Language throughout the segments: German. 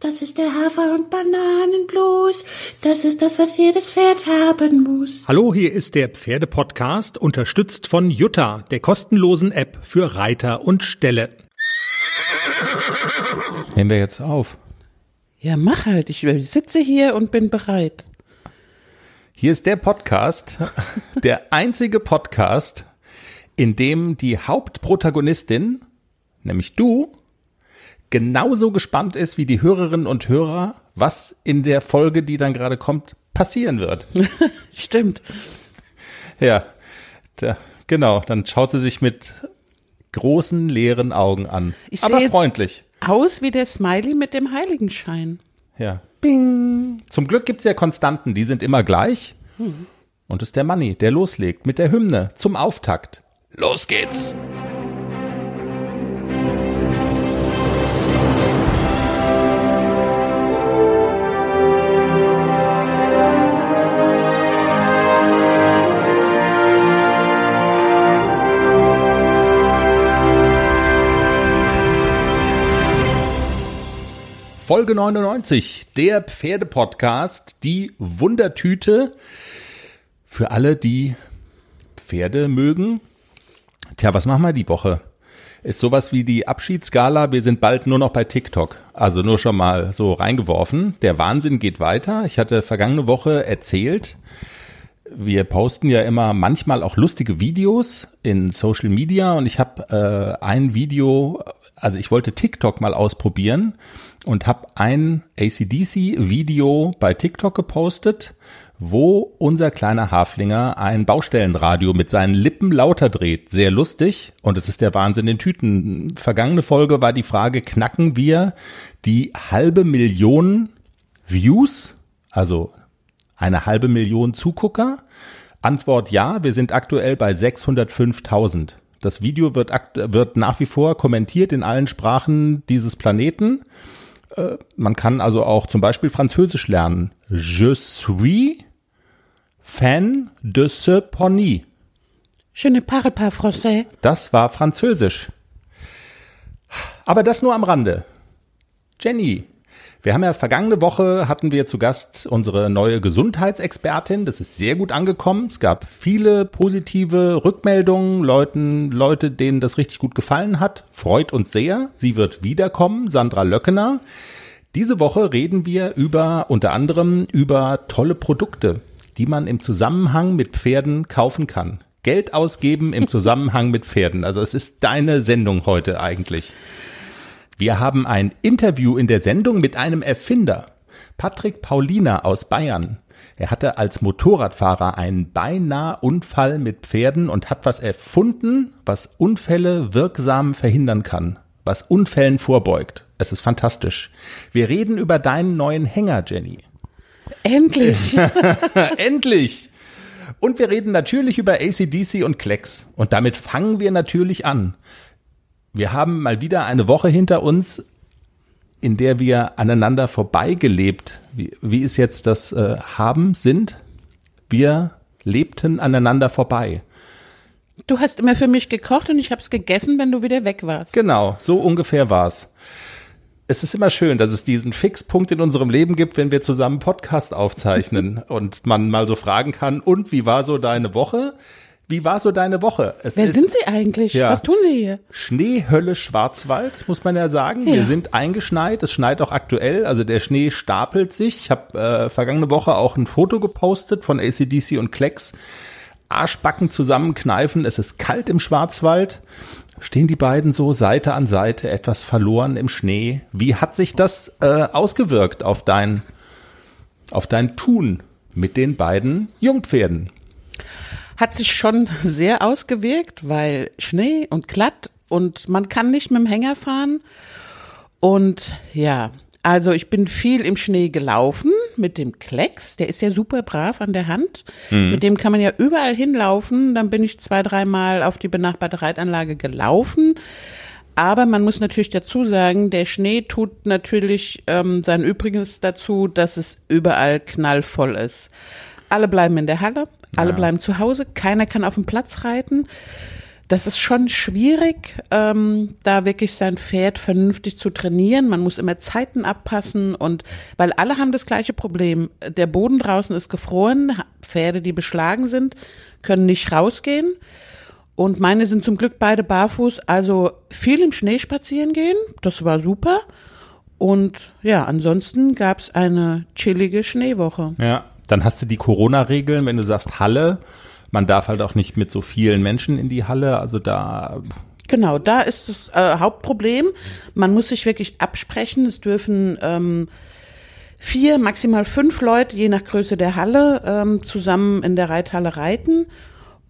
Das ist der Hafer- und Bananenblues. Das ist das, was jedes Pferd haben muss. Hallo, hier ist der Pferdepodcast, unterstützt von Jutta, der kostenlosen App für Reiter und Ställe. Nehmen wir jetzt auf. Ja, mach halt. Ich sitze hier und bin bereit. Hier ist der Podcast, der einzige Podcast, in dem die Hauptprotagonistin, nämlich du, genauso gespannt ist wie die Hörerinnen und Hörer, was in der Folge, die dann gerade kommt, passieren wird. Stimmt. Ja, da, genau. Dann schaut sie sich mit großen leeren Augen an. Ich Aber freundlich. Aus wie der Smiley mit dem Heiligenschein. Ja. Bing. Zum Glück gibt's ja Konstanten, die sind immer gleich. Und es ist der Manni, der loslegt mit der Hymne zum Auftakt. Los geht's! Folge 99, der Pferdepodcast, die Wundertüte für alle, die Pferde mögen. Tja, was machen wir die Woche? Ist sowas wie die Abschiedsgala. Wir sind bald nur noch bei TikTok. Also nur schon mal so reingeworfen. Der Wahnsinn geht weiter. Ich hatte vergangene Woche erzählt, wir posten ja immer manchmal auch lustige Videos in Social Media und ich habe äh, ein Video, also ich wollte TikTok mal ausprobieren und habe ein ACDC-Video bei TikTok gepostet, wo unser kleiner Haflinger ein Baustellenradio mit seinen Lippen lauter dreht. Sehr lustig und es ist der Wahnsinn in Tüten. Vergangene Folge war die Frage, knacken wir die halbe Million Views, also eine halbe Million Zugucker? Antwort ja, wir sind aktuell bei 605.000. Das Video wird, wird nach wie vor kommentiert in allen Sprachen dieses Planeten. Äh, man kann also auch zum Beispiel Französisch lernen. Je suis fan de ce pony. Je ne parle pas français. Das war Französisch. Aber das nur am Rande. Jenny, wir haben ja vergangene Woche hatten wir zu Gast unsere neue Gesundheitsexpertin. Das ist sehr gut angekommen. Es gab viele positive Rückmeldungen, Leuten, Leute, denen das richtig gut gefallen hat. Freut uns sehr. Sie wird wiederkommen, Sandra Löckener. Diese Woche reden wir über unter anderem über tolle Produkte, die man im Zusammenhang mit Pferden kaufen kann. Geld ausgeben im Zusammenhang mit Pferden. Also es ist deine Sendung heute eigentlich. Wir haben ein Interview in der Sendung mit einem Erfinder, Patrick Paulina aus Bayern. Er hatte als Motorradfahrer einen beinahe Unfall mit Pferden und hat was erfunden, was Unfälle wirksam verhindern kann, was Unfällen vorbeugt. Es ist fantastisch. Wir reden über deinen neuen Hänger, Jenny. Endlich. Endlich! Und wir reden natürlich über ACDC und Klecks. Und damit fangen wir natürlich an. Wir haben mal wieder eine Woche hinter uns, in der wir aneinander vorbeigelebt. Wie, wie ist jetzt das äh, haben, sind? Wir lebten aneinander vorbei. Du hast immer für mich gekocht und ich habe es gegessen, wenn du wieder weg warst. Genau, so ungefähr war's. Es ist immer schön, dass es diesen Fixpunkt in unserem Leben gibt, wenn wir zusammen Podcast aufzeichnen und man mal so fragen kann, und wie war so deine Woche? Wie war so deine Woche? Es Wer ist sind Sie eigentlich? Ja. Was tun Sie hier? Schneehölle Schwarzwald, muss man ja sagen. Ja. Wir sind eingeschneit. Es schneit auch aktuell. Also der Schnee stapelt sich. Ich habe äh, vergangene Woche auch ein Foto gepostet von ACDC und Klecks. Arschbacken zusammenkneifen. Es ist kalt im Schwarzwald. Stehen die beiden so Seite an Seite, etwas verloren im Schnee. Wie hat sich das äh, ausgewirkt auf dein, auf dein Tun mit den beiden Jungpferden? Hat sich schon sehr ausgewirkt, weil Schnee und glatt und man kann nicht mit dem Hänger fahren. Und ja, also ich bin viel im Schnee gelaufen mit dem Klecks. Der ist ja super brav an der Hand. Mit dem kann man ja überall hinlaufen. Dann bin ich zwei, dreimal auf die benachbarte Reitanlage gelaufen. Aber man muss natürlich dazu sagen, der Schnee tut natürlich ähm, sein Übriges dazu, dass es überall knallvoll ist. Alle bleiben in der Halle, alle bleiben zu Hause, keiner kann auf dem Platz reiten. das ist schon schwierig, ähm, da wirklich sein Pferd vernünftig zu trainieren. Man muss immer Zeiten abpassen und weil alle haben das gleiche Problem. Der Boden draußen ist gefroren, Pferde, die beschlagen sind, können nicht rausgehen. Und meine sind zum Glück beide barfuß, also viel im Schnee spazieren gehen, das war super. Und ja, ansonsten gab es eine chillige Schneewoche. Ja, dann hast du die Corona-Regeln, wenn du sagst Halle, man darf halt auch nicht mit so vielen Menschen in die Halle, also da. Genau, da ist das äh, Hauptproblem. Man muss sich wirklich absprechen. Es dürfen ähm, vier, maximal fünf Leute, je nach Größe der Halle, ähm, zusammen in der Reithalle reiten.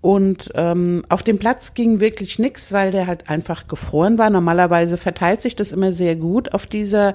Und ähm, auf dem Platz ging wirklich nichts, weil der halt einfach gefroren war. Normalerweise verteilt sich das immer sehr gut auf dieser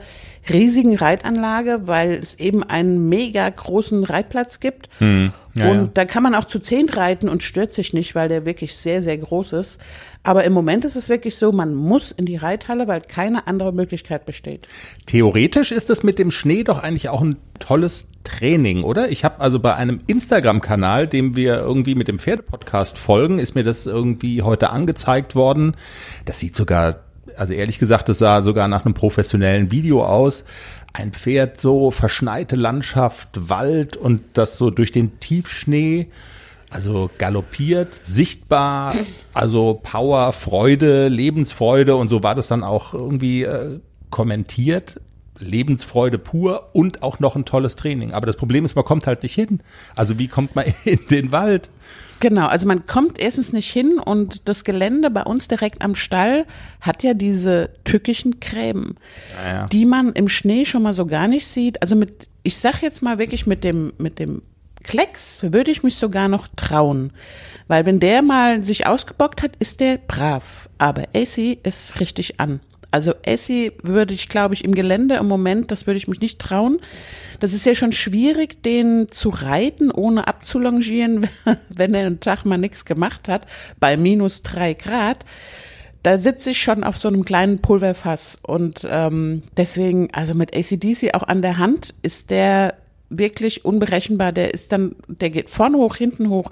riesigen Reitanlage, weil es eben einen mega großen Reitplatz gibt. Hm. Ja, und ja. da kann man auch zu zehn reiten und stört sich nicht, weil der wirklich sehr, sehr groß ist. Aber im Moment ist es wirklich so, man muss in die Reithalle, weil keine andere Möglichkeit besteht. Theoretisch ist das mit dem Schnee doch eigentlich auch ein tolles Training, oder? Ich habe also bei einem Instagram-Kanal, dem wir irgendwie mit dem Pferdepodcast folgen, ist mir das irgendwie heute angezeigt worden. Das sieht sogar, also ehrlich gesagt, das sah sogar nach einem professionellen Video aus ein Pferd so verschneite Landschaft, Wald und das so durch den Tiefschnee, also galoppiert, sichtbar, also Power, Freude, Lebensfreude und so war das dann auch irgendwie äh, kommentiert. Lebensfreude pur und auch noch ein tolles Training. Aber das Problem ist, man kommt halt nicht hin. Also wie kommt man in den Wald? Genau, also man kommt erstens nicht hin und das Gelände bei uns direkt am Stall hat ja diese tückischen Gräben, naja. die man im Schnee schon mal so gar nicht sieht. Also mit, ich sag jetzt mal wirklich mit dem, mit dem Klecks würde ich mich sogar noch trauen. Weil wenn der mal sich ausgebockt hat, ist der brav. Aber AC ist richtig an. Also Essie würde ich, glaube ich, im Gelände im Moment, das würde ich mich nicht trauen. Das ist ja schon schwierig, den zu reiten, ohne abzulongieren, wenn er einen Tag mal nichts gemacht hat, bei minus drei Grad. Da sitze ich schon auf so einem kleinen Pulverfass. Und ähm, deswegen, also mit ACDC auch an der Hand, ist der wirklich unberechenbar. Der ist dann, der geht vorne hoch, hinten hoch.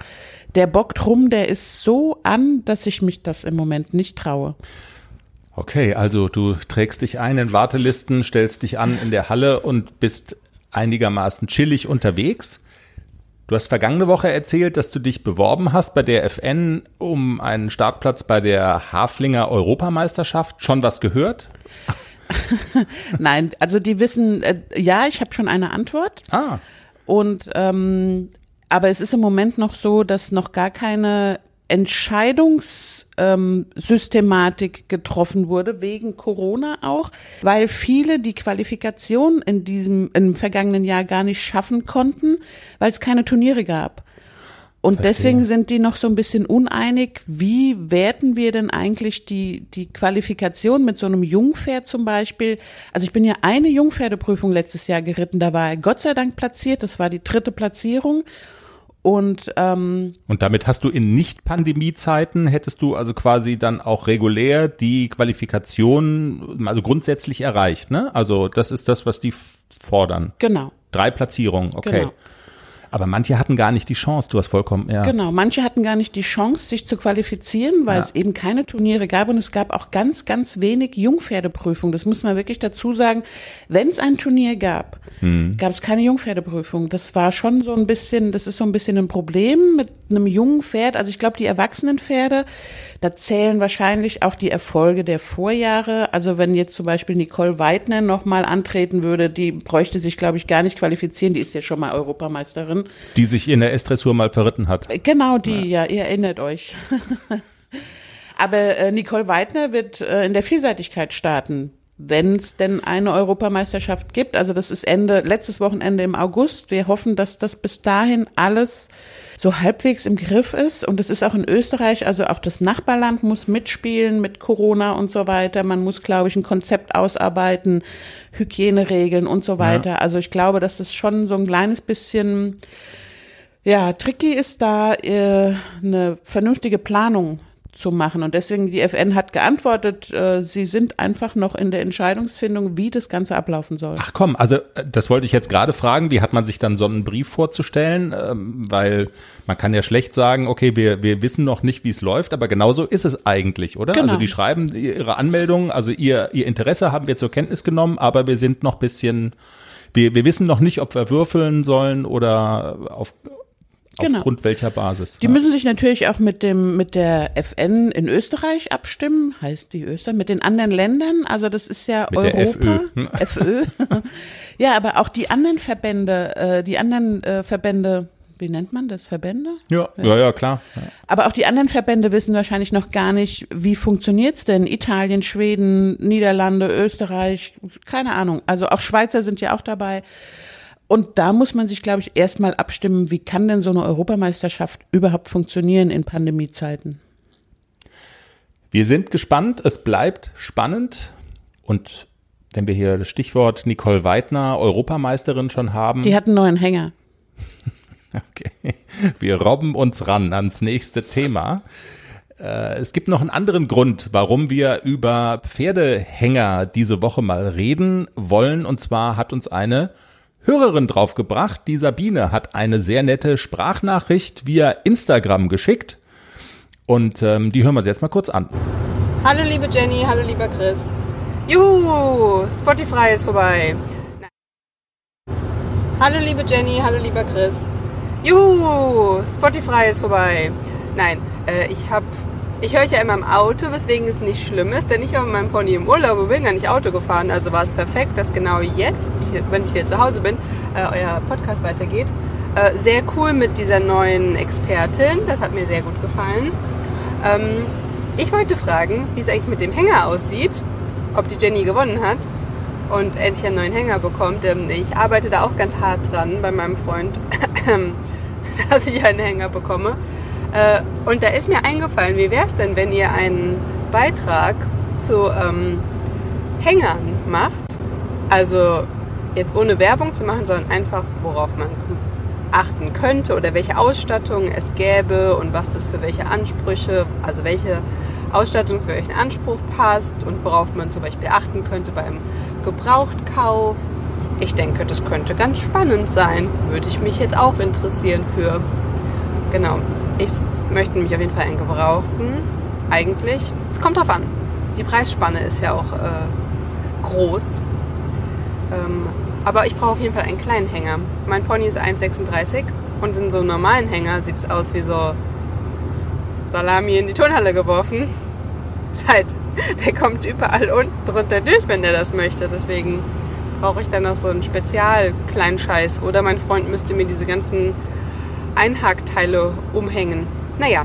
Der bockt rum, der ist so an, dass ich mich das im Moment nicht traue. Okay, also du trägst dich ein in Wartelisten, stellst dich an in der Halle und bist einigermaßen chillig unterwegs. Du hast vergangene Woche erzählt, dass du dich beworben hast bei der FN um einen Startplatz bei der Haflinger Europameisterschaft. Schon was gehört? Nein, also die wissen, äh, ja, ich habe schon eine Antwort. Ah. Und ähm, aber es ist im Moment noch so, dass noch gar keine Entscheidungs ähm, Systematik getroffen wurde, wegen Corona auch, weil viele die Qualifikation in diesem im vergangenen Jahr gar nicht schaffen konnten, weil es keine Turniere gab. Und Verstehe. deswegen sind die noch so ein bisschen uneinig, wie werten wir denn eigentlich die, die Qualifikation mit so einem Jungpferd zum Beispiel? Also ich bin ja eine Jungpferdeprüfung letztes Jahr geritten, da war er Gott sei Dank platziert, das war die dritte Platzierung. Und, ähm, und damit hast du in Nicht-Pandemie-Zeiten, hättest du also quasi dann auch regulär die Qualifikation, also grundsätzlich erreicht, ne? Also das ist das, was die fordern. Genau. Drei Platzierungen, okay. Genau. Aber manche hatten gar nicht die Chance, du hast vollkommen, ja. Genau, manche hatten gar nicht die Chance, sich zu qualifizieren, weil ja. es eben keine Turniere gab und es gab auch ganz, ganz wenig Jungpferdeprüfungen. Das muss man wirklich dazu sagen. Wenn es ein Turnier gab, hm. gab es keine Jungpferdeprüfung. Das war schon so ein bisschen, das ist so ein bisschen ein Problem mit einem jungen Pferd. Also ich glaube, die erwachsenen Pferde, da zählen wahrscheinlich auch die Erfolge der Vorjahre. Also wenn jetzt zum Beispiel Nicole Weidner nochmal antreten würde, die bräuchte sich, glaube ich, gar nicht qualifizieren. Die ist ja schon mal Europameisterin. Die sich in der S-Dressur mal verritten hat. Genau die, ja, ja ihr erinnert euch. Aber äh, Nicole Weidner wird äh, in der Vielseitigkeit starten, wenn es denn eine Europameisterschaft gibt. Also das ist Ende, letztes Wochenende im August. Wir hoffen, dass das bis dahin alles so halbwegs im Griff ist. Und das ist auch in Österreich, also auch das Nachbarland muss mitspielen mit Corona und so weiter. Man muss, glaube ich, ein Konzept ausarbeiten, Hygieneregeln und so weiter. Ja. Also ich glaube, dass es schon so ein kleines bisschen, ja, tricky ist da, äh, eine vernünftige Planung zu machen. Und deswegen, die FN hat geantwortet, äh, sie sind einfach noch in der Entscheidungsfindung, wie das Ganze ablaufen soll. Ach komm, also äh, das wollte ich jetzt gerade fragen, wie hat man sich dann so einen Brief vorzustellen? Ähm, weil man kann ja schlecht sagen, okay, wir, wir wissen noch nicht, wie es läuft, aber genauso ist es eigentlich, oder? Genau. Also die schreiben ihre Anmeldung, also ihr, ihr Interesse haben wir zur Kenntnis genommen, aber wir sind noch bisschen, wir, wir wissen noch nicht, ob wir würfeln sollen oder auf, Genau. aufgrund welcher Basis. Die müssen sich natürlich auch mit dem mit der FN in Österreich abstimmen, heißt die Österreich, mit den anderen Ländern. Also das ist ja Mit der Europa. FÖ. FÖ. ja, aber auch die anderen Verbände, äh, die anderen äh, Verbände, wie nennt man das? Verbände? ja, ja, ja, klar. Ja. Aber auch die anderen Verbände wissen wahrscheinlich noch gar nicht, wie funktioniert's denn? Italien, Schweden, Niederlande, Österreich, keine Ahnung. Also auch Schweizer sind ja auch dabei. Und da muss man sich, glaube ich, erstmal abstimmen, wie kann denn so eine Europameisterschaft überhaupt funktionieren in Pandemiezeiten? Wir sind gespannt, es bleibt spannend und wenn wir hier das Stichwort Nicole Weidner, Europameisterin schon haben. Die hat einen neuen Hänger. Okay. Wir robben uns ran ans nächste Thema. Äh, Es gibt noch einen anderen Grund, warum wir über Pferdehänger diese Woche mal reden wollen. Und zwar hat uns eine Hörerin draufgebracht. Die Sabine hat eine sehr nette Sprachnachricht via Instagram geschickt. Und ähm, die hören wir uns jetzt mal kurz an. Hallo liebe Jenny, hallo lieber Chris. Juhu, Spotify ist vorbei. Nein. Hallo liebe Jenny, hallo lieber Chris. Juhu, Spotify ist vorbei. Nein, äh, ich hab, ich höre ja immer im Auto, weswegen es nicht schlimm ist, denn ich war mit meinem Pony im Urlaub und bin gar nicht Auto gefahren. Also war es perfekt, dass genau jetzt, wenn ich wieder zu Hause bin, äh, euer Podcast weitergeht. Äh, sehr cool mit dieser neuen Expertin, das hat mir sehr gut gefallen. Ähm, ich wollte fragen, wie es eigentlich mit dem Hänger aussieht, ob die Jenny gewonnen hat und endlich einen neuen Hänger bekommt. Ähm, ich arbeite da auch ganz hart dran bei meinem Freund, dass ich einen Hänger bekomme. Äh, und da ist mir eingefallen, wie wäre es denn, wenn ihr einen Beitrag zu ähm, Hängern macht? Also jetzt ohne Werbung zu machen, sondern einfach, worauf man achten könnte oder welche Ausstattung es gäbe und was das für welche Ansprüche, also welche Ausstattung für welchen Anspruch passt und worauf man zum Beispiel achten könnte beim Gebrauchtkauf. Ich denke, das könnte ganz spannend sein. Würde ich mich jetzt auch interessieren für. Genau. Ich möchte mich auf jeden Fall einen Gebrauchten. Eigentlich. Es kommt drauf an. Die Preisspanne ist ja auch äh, groß. Ähm, aber ich brauche auf jeden Fall einen kleinen Hänger. Mein Pony ist 1,36 und in so einem normalen Hänger sieht es aus wie so Salami in die Turnhalle geworfen. Ist halt, der kommt überall unten drunter durch, wenn der das möchte. Deswegen brauche ich dann noch so einen Spezial-Kleinscheiß. Oder mein Freund müsste mir diese ganzen Einhakteile umhängen. Naja,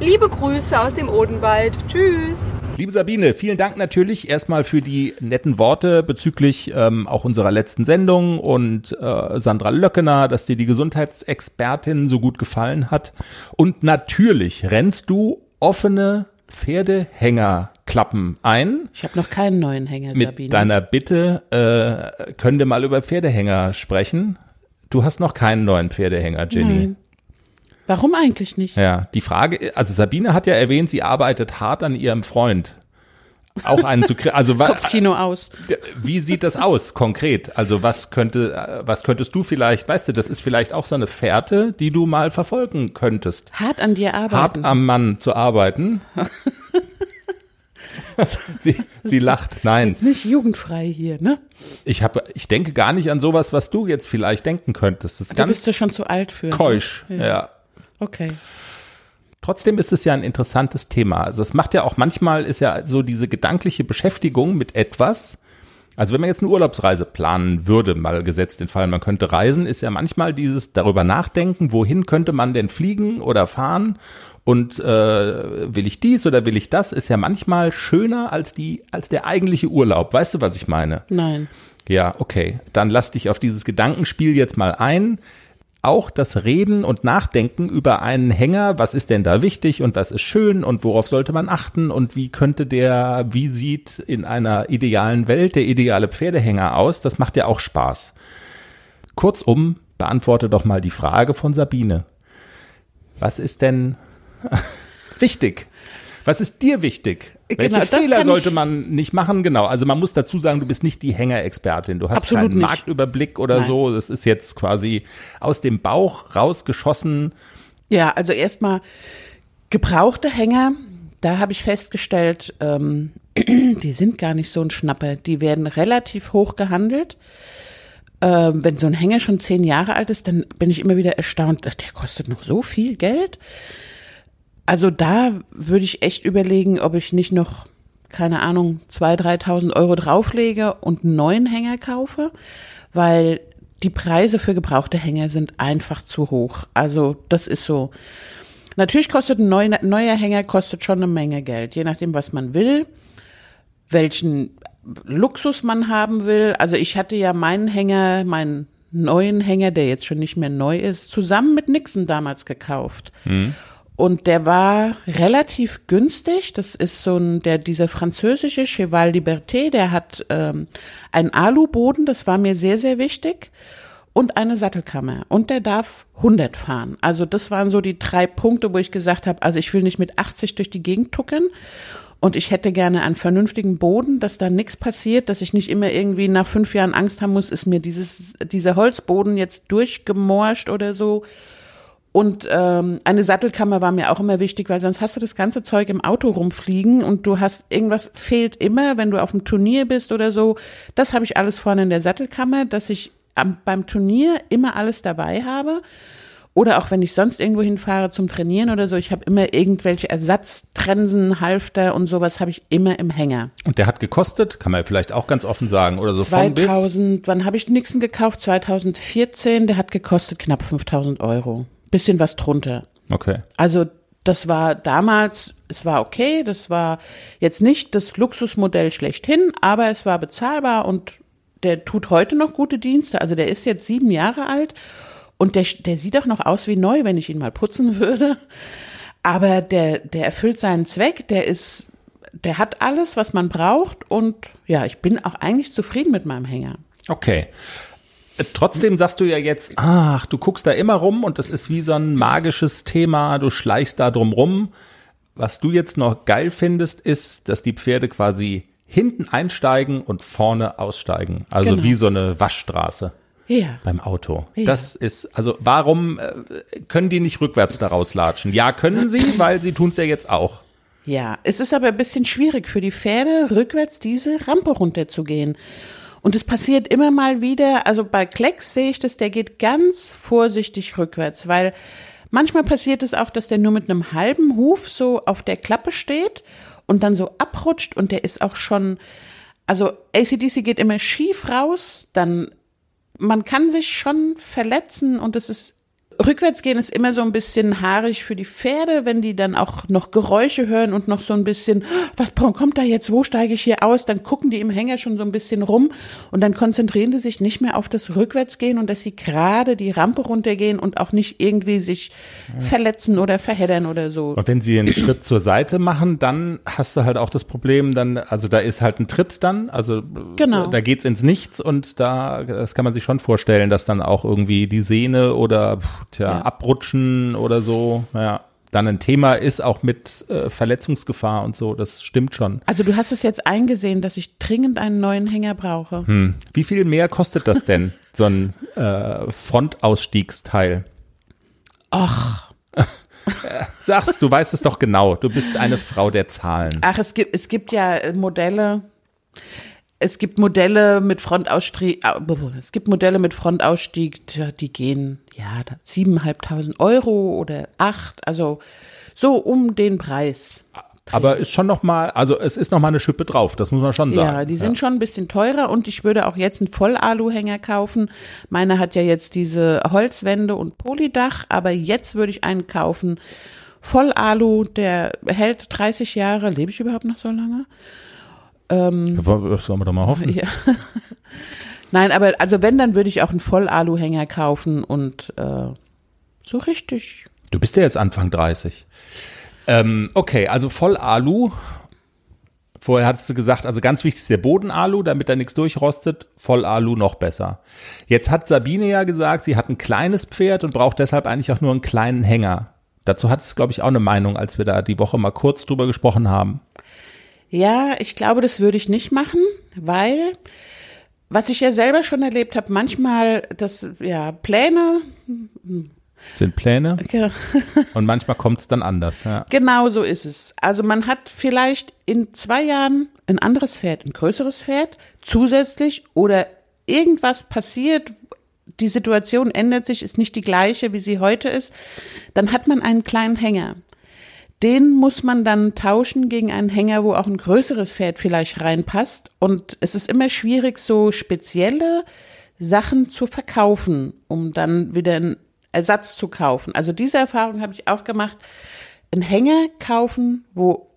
liebe Grüße aus dem Odenwald. Tschüss. Liebe Sabine, vielen Dank natürlich erstmal für die netten Worte bezüglich ähm, auch unserer letzten Sendung und äh, Sandra Löckener, dass dir die Gesundheitsexpertin so gut gefallen hat. Und natürlich rennst du offene Pferdehängerklappen ein. Ich habe noch keinen neuen Hänger, Mit Sabine. deiner Bitte äh, können wir mal über Pferdehänger sprechen. Du hast noch keinen neuen Pferdehänger, Jenny. Nein. Warum eigentlich nicht? Ja, die Frage, also Sabine hat ja erwähnt, sie arbeitet hart an ihrem Freund. Auch einen zu kriegen. Also Kopfkino aus. wie sieht das aus konkret? Also was könnte, was könntest du vielleicht, weißt du, das ist vielleicht auch so eine Fährte, die du mal verfolgen könntest. Hart an dir arbeiten. Hart am Mann zu arbeiten. sie, sie lacht. Nein, Ist nicht jugendfrei hier, ne? ich habe, ich denke gar nicht an sowas, was du jetzt vielleicht denken könntest. Das ist ganz bist du schon zu alt für. ne? keusch. ja. Okay. Trotzdem ist es ja ein interessantes Thema. Also es macht ja auch manchmal ist ja so diese gedankliche Beschäftigung mit etwas. Also wenn man jetzt eine Urlaubsreise planen würde, mal gesetzt den Fall, man könnte reisen, ist ja manchmal dieses darüber nachdenken, wohin könnte man denn fliegen oder fahren und äh, will ich dies oder will ich das, ist ja manchmal schöner als die als der eigentliche Urlaub. Weißt du, was ich meine? Nein. Ja, okay. Dann lass dich auf dieses Gedankenspiel jetzt mal ein. Auch das Reden und Nachdenken über einen Hänger, was ist denn da wichtig und was ist schön und worauf sollte man achten und wie könnte der, wie sieht in einer idealen Welt der ideale Pferdehänger aus, das macht ja auch Spaß. Kurzum, beantworte doch mal die Frage von Sabine. Was ist denn wichtig? Was ist dir wichtig? Genau, Welche Fehler sollte man nicht machen? Genau. Also man muss dazu sagen, du bist nicht die Hängerexpertin. Du hast Absolut keinen nicht. Marktüberblick oder Nein. so. Das ist jetzt quasi aus dem Bauch rausgeschossen. Ja, also erstmal gebrauchte Hänger, da habe ich festgestellt, ähm, die sind gar nicht so ein Schnapper. Die werden relativ hoch gehandelt. Ähm, wenn so ein Hänger schon zehn Jahre alt ist, dann bin ich immer wieder erstaunt, der kostet noch so viel Geld. Also da würde ich echt überlegen, ob ich nicht noch, keine Ahnung, 2.000, 3.000 Euro drauflege und einen neuen Hänger kaufe, weil die Preise für gebrauchte Hänger sind einfach zu hoch. Also das ist so. Natürlich kostet ein neuer, neuer Hänger kostet schon eine Menge Geld, je nachdem, was man will, welchen Luxus man haben will. Also ich hatte ja meinen Hänger, meinen neuen Hänger, der jetzt schon nicht mehr neu ist, zusammen mit Nixon damals gekauft. Und der war relativ günstig. Das ist so ein, der, dieser französische Cheval Liberté, der hat ähm, einen Aluboden, das war mir sehr, sehr wichtig. Und eine Sattelkammer. Und der darf 100 fahren. Also das waren so die drei Punkte, wo ich gesagt habe, also ich will nicht mit 80 durch die Gegend tuckern. Und ich hätte gerne einen vernünftigen Boden, dass da nichts passiert, dass ich nicht immer irgendwie nach fünf Jahren Angst haben muss, ist mir dieses, dieser Holzboden jetzt durchgemorscht oder so. Und ähm, eine Sattelkammer war mir auch immer wichtig, weil sonst hast du das ganze Zeug im Auto rumfliegen und du hast irgendwas fehlt immer, wenn du auf dem Turnier bist oder so. Das habe ich alles vorne in der Sattelkammer, dass ich am, beim Turnier immer alles dabei habe. Oder auch wenn ich sonst irgendwo hinfahre zum Trainieren oder so, ich habe immer irgendwelche Ersatztrensen, Halfter und sowas habe ich immer im Hänger. Und der hat gekostet, kann man vielleicht auch ganz offen sagen, oder so von bis. 2000, wann habe ich Nixon gekauft? 2014, der hat gekostet knapp 5000 Euro. Bisschen was drunter. Okay. Also das war damals, es war okay, das war jetzt nicht das Luxusmodell schlechthin, aber es war bezahlbar und der tut heute noch gute Dienste. Also der ist jetzt sieben Jahre alt und der, der sieht auch noch aus wie neu, wenn ich ihn mal putzen würde. Aber der, der erfüllt seinen Zweck, der ist, der hat alles, was man braucht und ja, ich bin auch eigentlich zufrieden mit meinem Hänger. Okay. Trotzdem sagst du ja jetzt, ach, du guckst da immer rum und das ist wie so ein magisches Thema, du schleichst da drum rum. Was du jetzt noch geil findest, ist, dass die Pferde quasi hinten einsteigen und vorne aussteigen. Also Genau. wie so eine Waschstraße Ja. beim Auto. Ja. Das ist, also warum äh, können die nicht rückwärts da rauslatschen? Ja, können sie, weil sie tun es ja jetzt auch. Ja, es ist aber ein bisschen schwierig für die Pferde, rückwärts diese Rampe runterzugehen. Und es passiert immer mal wieder, also bei Klecks sehe ich das, der geht ganz vorsichtig rückwärts, weil manchmal passiert es auch, dass der nur mit einem halben Huf so auf der Klappe steht und dann so abrutscht und der ist auch schon, also ACDC geht immer schief raus, dann man kann sich schon verletzen und es ist rückwärts gehen ist immer so ein bisschen haarig für die Pferde, wenn die dann auch noch Geräusche hören und noch so ein bisschen, was kommt da jetzt, wo steige ich hier aus? Dann gucken die im Hänger schon so ein bisschen rum und dann konzentrieren die sich nicht mehr auf das Rückwärtsgehen und dass sie gerade die Rampe runtergehen und auch nicht irgendwie sich verletzen oder verheddern oder so. Und wenn sie einen Schritt zur Seite machen, dann hast du halt auch das Problem, dann, also da ist halt ein Tritt dann, also Genau. da geht's ins Nichts und da, das kann man sich schon vorstellen, dass dann auch irgendwie die Sehne oder tja, Ja. abrutschen oder so, ja, dann ein Thema ist, auch mit äh, Verletzungsgefahr und so, das stimmt schon. Also du hast es jetzt eingesehen, dass ich dringend einen neuen Hänger brauche. Hm. Wie viel mehr kostet das denn, so ein äh, Frontausstiegsteil? Och, Sagst, du weißt es doch genau, du bist eine Frau der Zahlen. Ach, es gibt, es gibt ja Modelle. Es gibt Modelle mit Frontausstieg, es gibt Modelle mit Frontausstieg, die gehen, ja, da- siebeneinhalbtausend Euro oder acht, also so um den Preis. Aber ist schon noch mal, also es ist noch mal eine Schippe drauf, das muss man schon sagen. Ja, die sind schon ein bisschen teurer und ich würde auch jetzt einen Vollaluhänger kaufen. Meiner hat ja jetzt diese Holzwände und Polydach, aber jetzt würde ich einen kaufen. Vollalu, der hält 30 Jahre. Lebe ich überhaupt noch so lange? Das sollen wir doch mal hoffen. Ja. Nein, aber also wenn, dann würde ich auch einen Vollaluhänger kaufen und äh, so richtig. Du bist ja jetzt Anfang 30. Ähm, okay, also voll Alu. Vorher hattest du gesagt, also ganz wichtig ist der Bodenalu, damit da nichts durchrostet. Voll Alu noch besser. Jetzt hat Sabine ja gesagt, sie hat ein kleines Pferd und braucht deshalb eigentlich auch nur einen kleinen Hänger. Dazu hat es, glaube ich, auch eine Meinung, als wir da die Woche mal kurz drüber gesprochen haben. Ja, ich glaube, das würde ich nicht machen, weil was ich ja selber schon erlebt habe, manchmal das ja Pläne Sind Pläne Genau. und manchmal kommt es dann anders. Ja. Genau so ist es. Also man hat vielleicht in zwei Jahren ein anderes Pferd, ein größeres Pferd zusätzlich oder irgendwas passiert, die Situation ändert sich, ist nicht die gleiche, wie sie heute ist. Dann hat man einen kleinen Hänger. Den muss man dann tauschen gegen einen Hänger, wo auch ein größeres Pferd vielleicht reinpasst. Und es ist immer schwierig, so spezielle Sachen zu verkaufen, um dann wieder einen Ersatz zu kaufen. Also diese Erfahrung habe ich auch gemacht. Einen Hänger kaufen, wo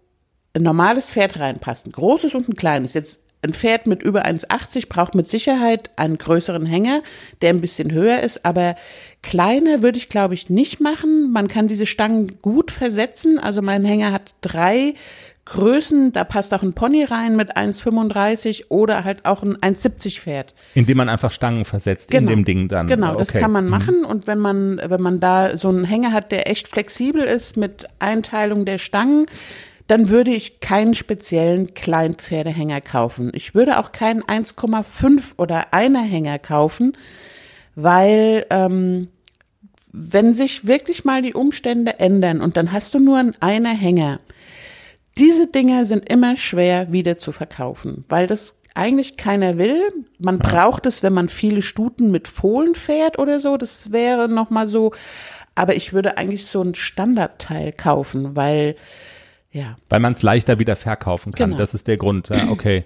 ein normales Pferd reinpasst, ein großes und ein kleines. Jetzt ein Pferd mit über 1,80 braucht mit Sicherheit einen größeren Hänger, der ein bisschen höher ist, aber kleiner würde ich glaube ich nicht machen. Man kann diese Stangen gut versetzen. Also mein Hänger hat drei Größen, da passt auch ein Pony rein mit 1,35 oder halt auch ein 1,70 Pferd. Indem man einfach Stangen versetzt in dem Ding dann. Genau, das Okay. kann man machen. Und wenn man, wenn man da so einen Hänger hat, der echt flexibel ist mit Einteilung der Stangen, dann würde ich keinen speziellen Kleinpferdehänger kaufen. Ich würde auch keinen 1,5 oder einer Hänger kaufen, weil ähm, wenn sich wirklich mal die Umstände ändern und dann hast du nur einen einer Hänger, diese Dinger sind immer schwer wieder zu verkaufen, weil das eigentlich keiner will. Man braucht es, wenn man viele Stuten mit Fohlen fährt oder so. Das wäre noch mal so. Aber ich würde eigentlich so ein Standardteil kaufen, weil ja, Weil man es leichter wieder verkaufen kann. Genau. Das ist der Grund. Ja, okay.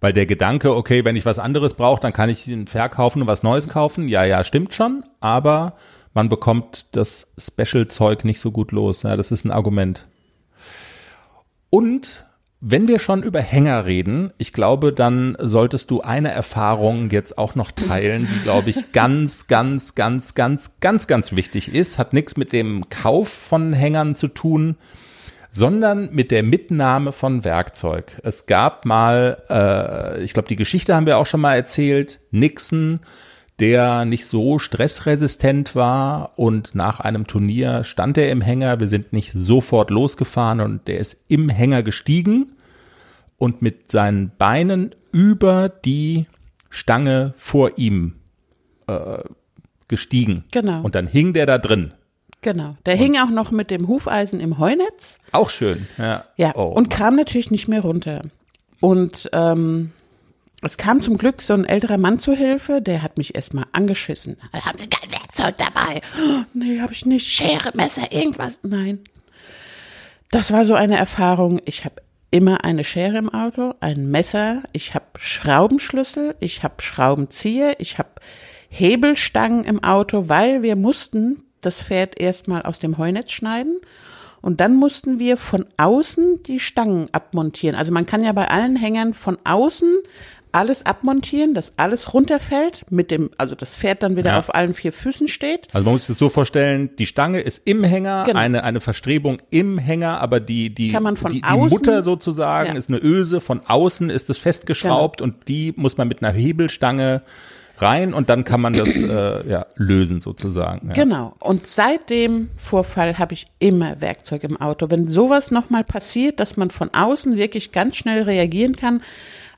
Weil der Gedanke, okay, wenn ich was anderes brauche, dann kann ich ihn verkaufen und was Neues kaufen. Ja, ja, stimmt schon. Aber man bekommt das Special-Zeug nicht so gut los. Ja, das ist ein Argument. Und wenn wir schon über Hänger reden, ich glaube, dann solltest du eine Erfahrung jetzt auch noch teilen, die, glaube ich, ganz, ganz, ganz, ganz, ganz, ganz wichtig ist. Hat nichts mit dem Kauf von Hängern zu tun, sondern mit der Mitnahme von Werkzeug. Es gab mal, äh, ich glaube, die Geschichte haben wir auch schon mal erzählt, Nixon, der nicht so stressresistent war und nach einem Turnier stand er im Hänger. Wir sind nicht sofort losgefahren und der ist im Hänger gestiegen und mit seinen Beinen über die Stange vor ihm äh, gestiegen. Genau. Und dann hing der da drin. Genau. Der hing auch noch mit dem Hufeisen im Heunetz. Auch schön. Ja. Ja, Oh, und kam natürlich nicht mehr runter. Und ähm, es kam zum Glück so ein älterer Mann zur Hilfe, der hat mich erstmal angeschissen. Haben Sie kein Werkzeug dabei? Oh, nee, habe ich nicht. Schere, Messer, irgendwas. Nein. Das war so eine Erfahrung. Ich habe immer eine Schere im Auto, ein Messer, ich habe Schraubenschlüssel, ich habe Schraubenzieher, ich habe Hebelstangen im Auto, weil wir mussten das Pferd erstmal aus dem Heunetz schneiden und dann mussten wir von außen die Stangen abmontieren. Also man kann ja bei allen Hängern von außen alles abmontieren, dass alles runterfällt mit dem, also das Pferd dann wieder Ja. auf allen vier Füßen steht. Also man muss sich das so vorstellen, die Stange ist im Hänger, Genau. eine, eine Verstrebung im Hänger, aber die, die, die, die Mutter sozusagen Ja. ist eine Öse, von außen ist es festgeschraubt und die muss man mit einer Hebelstange rein und dann kann man das äh, ja, lösen sozusagen. Ja. Genau. Und seit dem Vorfall habe ich immer Werkzeug im Auto. Wenn sowas nochmal passiert, dass man von außen wirklich ganz schnell reagieren kann,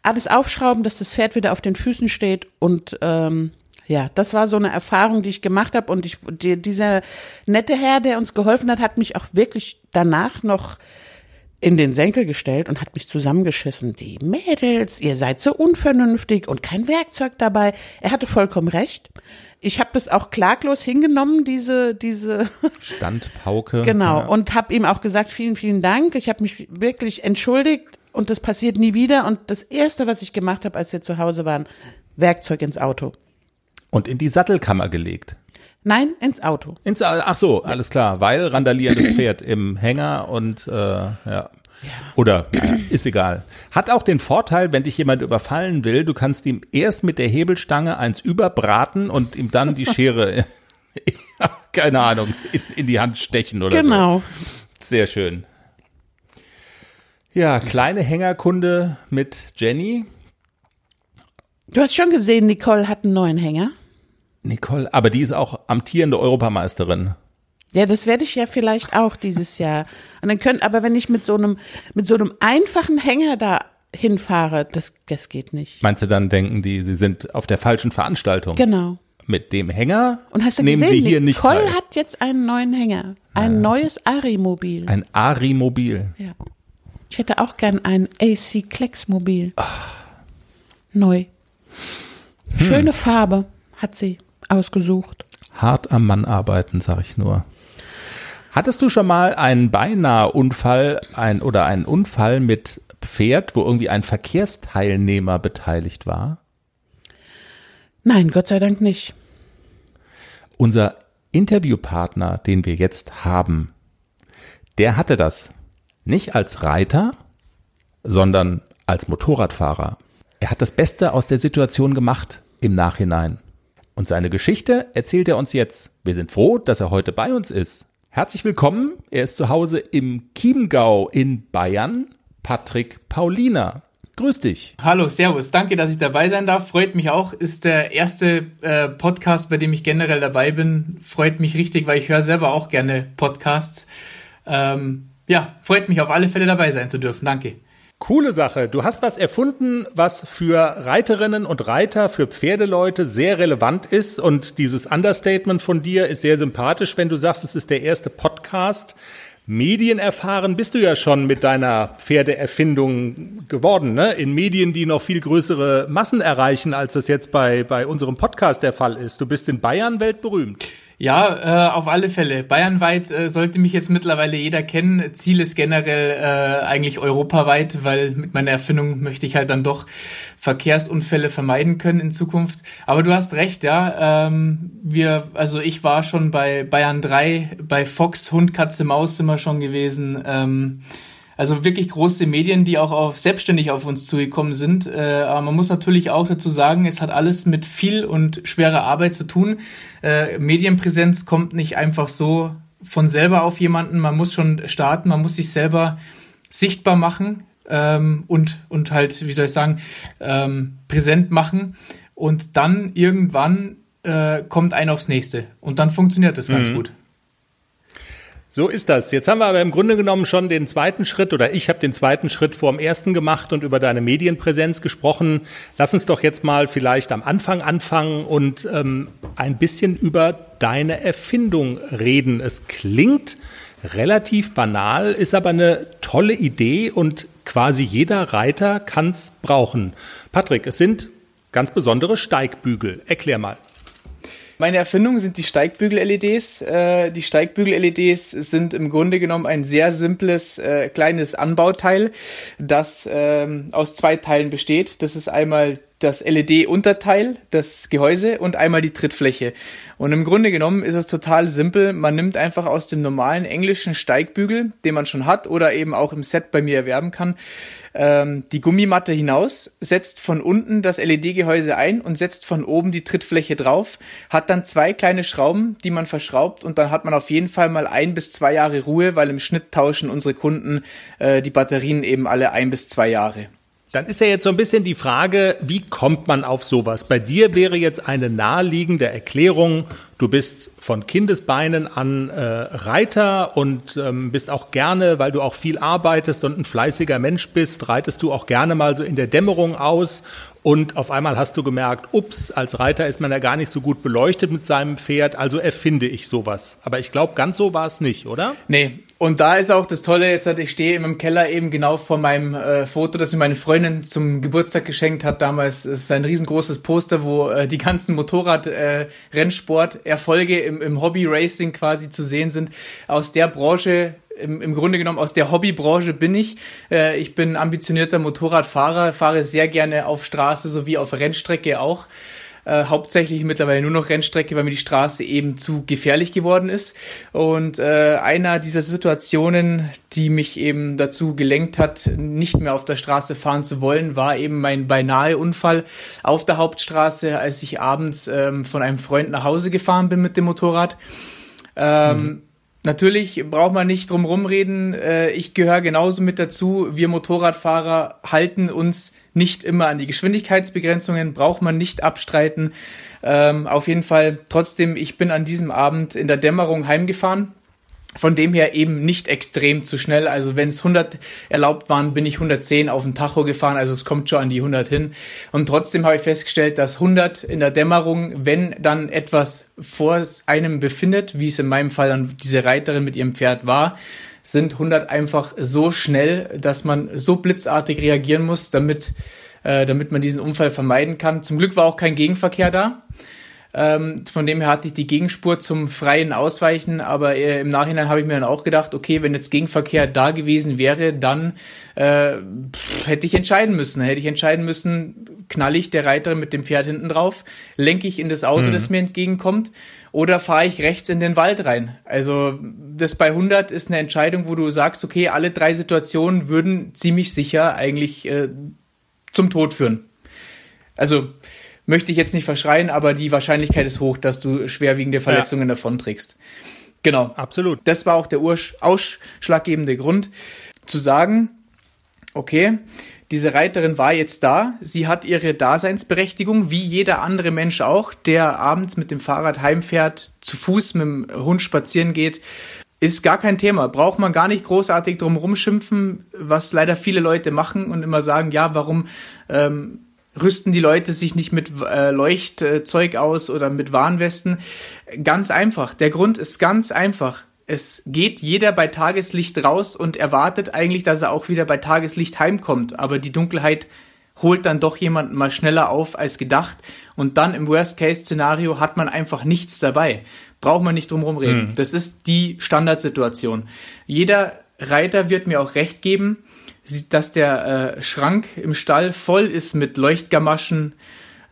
alles aufschrauben, dass das Pferd wieder auf den Füßen steht und ähm, ja, das war so eine Erfahrung, die ich gemacht habe und ich, die, dieser nette Herr, der uns geholfen hat, hat mich auch wirklich danach noch in den Senkel gestellt und hat mich zusammengeschissen. Die Mädels, ihr seid so unvernünftig und kein Werkzeug dabei. Er hatte vollkommen recht. Ich habe das auch klaglos hingenommen, diese, diese Standpauke. Genau, Ja. und habe ihm auch gesagt, vielen, vielen Dank. Ich habe mich wirklich entschuldigt und das passiert nie wieder. Und das Erste, was ich gemacht habe, als wir zu Hause waren, Werkzeug ins Auto. Und in die Sattelkammer gelegt. Nein, ins Auto. Ins, ach so, alles klar, weil randalierendes Pferd im Hänger und äh, ja. Oder naja, ist egal. Hat auch den Vorteil, wenn dich jemand überfallen will, du kannst ihm erst mit der Hebelstange eins überbraten und ihm dann die Schere, ja, keine Ahnung, in, in die Hand stechen oder so. Genau. Sehr schön. Ja, kleine Hängerkunde mit Jenny. Du hast schon gesehen, Nicole hat einen neuen Hänger. Nicole, aber die ist auch amtierende Europameisterin. Ja, das werde ich ja vielleicht auch dieses Jahr. Und dann könnt, aber wenn ich mit so einem, mit so einem einfachen Hänger da hinfahre, das, das geht nicht. Meinst du dann denken die, sie sind auf der falschen Veranstaltung? Genau. Mit dem Hänger Und hast du nehmen gesehen, sie hier nicht Nicole teil. hat jetzt einen neuen Hänger. Ein neues Ari-Mobil. Ein Ari-Mobil. Ja. Ich hätte auch gern ein AC Klecks Mobil. Neu. Schöne Farbe hat sie ausgesucht. Hart am Mann arbeiten, sag ich nur. Hattest du schon mal einen beinahe Unfall ein, oder einen Unfall mit Pferd, wo irgendwie ein Verkehrsteilnehmer beteiligt war? Nein, Gott sei Dank nicht. Unser Interviewpartner, den wir jetzt haben, der hatte das nicht als Reiter, sondern als Motorradfahrer. Er hat das Beste aus der Situation gemacht im Nachhinein. Und seine Geschichte erzählt er uns jetzt. Wir sind froh, dass er heute bei uns ist. Herzlich willkommen. Er ist zu Hause im Chiemgau in Bayern. Patrick Paulina. Grüß dich. Hallo, Servus. Danke, dass ich dabei sein darf. Freut mich auch. Ist der erste äh, Podcast, bei dem ich generell dabei bin. Freut mich richtig, weil ich höre selber auch gerne Podcasts. Ähm, ja, freut mich auf alle Fälle dabei sein zu dürfen. Danke. Coole Sache. Du hast was erfunden, was für Reiterinnen und Reiter, für Pferdeleute sehr relevant ist. Und dieses Understatement von dir ist sehr sympathisch, wenn du sagst, es ist der erste Podcast. Medienerfahren bist du ja schon mit deiner Pferdeerfindung geworden, ne? In Medien, die noch viel größere Massen erreichen, als das jetzt bei, bei unserem Podcast der Fall ist. Du bist in Bayern weltberühmt. Ja, äh, auf alle Fälle. Bayernweit äh, sollte mich jetzt mittlerweile jeder kennen. Ziel ist generell äh, eigentlich europaweit, weil mit meiner Erfindung möchte ich halt dann doch Verkehrsunfälle vermeiden können in Zukunft. Aber du hast recht, ja. Ähm, wir, also ich war schon bei Bayern 3, bei Fox, Hund, Katze, Maus sind wir schon gewesen. Ähm, also wirklich große Medien, die auch auf, selbstständig auf uns zugekommen sind. Äh, aber man muss natürlich auch dazu sagen, es hat alles mit viel und schwerer Arbeit zu tun. Äh, Medienpräsenz kommt nicht einfach so von selber auf jemanden. Man muss schon starten, man muss sich selber sichtbar machen ähm, und, und halt, wie soll ich sagen, ähm, präsent machen. Und dann irgendwann äh, kommt ein aufs nächste. Und dann funktioniert das ganz gut. So ist das. Jetzt haben wir aber im Grunde genommen schon den zweiten Schritt oder ich habe den zweiten Schritt vor dem ersten gemacht und über deine Medienpräsenz gesprochen. Lass uns doch jetzt mal vielleicht am Anfang anfangen und ähm, ein bisschen über deine Erfindung reden. Es klingt relativ banal, ist aber eine tolle Idee und quasi jeder Reiter kann es brauchen. Patrick, es sind ganz besondere Steigbügel. Erklär mal. Meine Erfindung sind die Steigbügel-LEDs. Äh, die Steigbügel-LEDs sind im Grunde genommen ein sehr simples äh, kleines Anbauteil, das ähm, aus zwei Teilen besteht. Das ist einmal das LED-Unterteil, das Gehäuse und einmal die Trittfläche. Und im Grunde genommen ist es total simpel. Man nimmt einfach aus dem normalen englischen Steigbügel, den man schon hat oder eben auch im Set bei mir erwerben kann, ähm, die Gummimatte hinaus, setzt von unten das LED-Gehäuse ein und setzt von oben die Trittfläche drauf, hat dann zwei kleine Schrauben, die man verschraubt und dann hat man auf jeden Fall mal ein bis zwei Jahre Ruhe, weil im Schnitt tauschen unsere Kunden äh, die Batterien eben alle ein bis zwei Jahre. Dann ist ja jetzt so ein bisschen die Frage, wie kommt man auf sowas? Bei dir wäre jetzt eine naheliegende Erklärung, du bist von Kindesbeinen an äh, Reiter und ähm, bist auch gerne, weil du auch viel arbeitest und ein fleißiger Mensch bist, reitest du auch gerne mal so in der Dämmerung aus und auf einmal hast du gemerkt, ups, als Reiter ist man ja gar nicht so gut beleuchtet mit seinem Pferd, also erfinde ich sowas. Aber ich glaube, ganz so war es nicht, oder? Nee, und da ist auch das Tolle, jetzt halt, ich stehe im Keller eben genau vor meinem äh, Foto, das mir meine Freundin zum Geburtstag geschenkt hat damals. Es ist ein riesengroßes Poster, wo äh, die ganzen Motorrad-Rennsport-Erfolge im, im Hobby-Racing quasi zu sehen sind. Aus der Branche im, im Grunde genommen aus der Hobbybranche bin ich. Äh, ich bin ambitionierter Motorradfahrer, fahre sehr gerne auf Straße sowie auf Rennstrecke auch. Äh, hauptsächlich mittlerweile nur noch Rennstrecke, weil mir die Straße eben zu gefährlich geworden ist. Und äh, einer dieser Situationen, die mich eben dazu gelenkt hat, nicht mehr auf der Straße fahren zu wollen, war eben mein beinahe Unfall auf der Hauptstraße, als ich abends ähm, von einem Freund nach Hause gefahren bin mit dem Motorrad. Ähm, mhm. Natürlich braucht man nicht drum rumreden. Äh, ich gehöre genauso mit dazu. Wir Motorradfahrer halten uns nicht immer an die Geschwindigkeitsbegrenzungen, braucht man nicht abstreiten. Ähm, auf jeden Fall trotzdem, ich bin an diesem Abend in der Dämmerung heimgefahren von dem her eben nicht extrem zu schnell. Also wenn es 100 erlaubt waren, bin ich 110 auf den Tacho gefahren. Also es kommt schon an die 100 hin. Und trotzdem habe ich festgestellt, dass 100 in der Dämmerung, wenn dann etwas vor einem befindet, wie es in meinem Fall dann diese Reiterin mit ihrem Pferd war, sind 100 einfach so schnell, dass man so blitzartig reagieren muss, damit, äh, damit man diesen Unfall vermeiden kann. Zum Glück war auch kein Gegenverkehr da. Ähm, von dem her hatte ich die Gegenspur zum freien Ausweichen, aber äh, im Nachhinein habe ich mir dann auch gedacht, okay, wenn jetzt Gegenverkehr da gewesen wäre, dann äh, hätte ich entscheiden müssen. Hätte ich entscheiden müssen, knall ich der Reiterin mit dem Pferd hinten drauf, lenke ich in das Auto, mhm. das mir entgegenkommt, oder fahre ich rechts in den Wald rein. Also das bei 100 ist eine Entscheidung, wo du sagst, okay, alle drei Situationen würden ziemlich sicher eigentlich äh, zum Tod führen. Also möchte ich jetzt nicht verschreien, aber die Wahrscheinlichkeit ist hoch, dass du schwerwiegende Verletzungen ja. davonträgst. Genau. Absolut. Das war auch der ausschlaggebende Grund, zu sagen, okay, diese Reiterin war jetzt da, sie hat ihre Daseinsberechtigung, wie jeder andere Mensch auch, der abends mit dem Fahrrad heimfährt, zu Fuß mit dem Hund spazieren geht, ist gar kein Thema. Braucht man gar nicht großartig drum rumschimpfen, was leider viele Leute machen und immer sagen, ja, warum ähm, rüsten die Leute sich nicht mit äh, Leuchtzeug aus oder mit Warnwesten? Ganz einfach. Der Grund ist ganz einfach. Es geht jeder bei Tageslicht raus und erwartet eigentlich, dass er auch wieder bei Tageslicht heimkommt. Aber die Dunkelheit holt dann doch jemanden mal schneller auf als gedacht. Und dann im Worst-Case-Szenario hat man einfach nichts dabei. Braucht man nicht drum herum reden. Mhm. Das ist die Standardsituation. Jeder Reiter wird mir auch recht geben dass der äh, Schrank im Stall voll ist mit Leuchtgamaschen,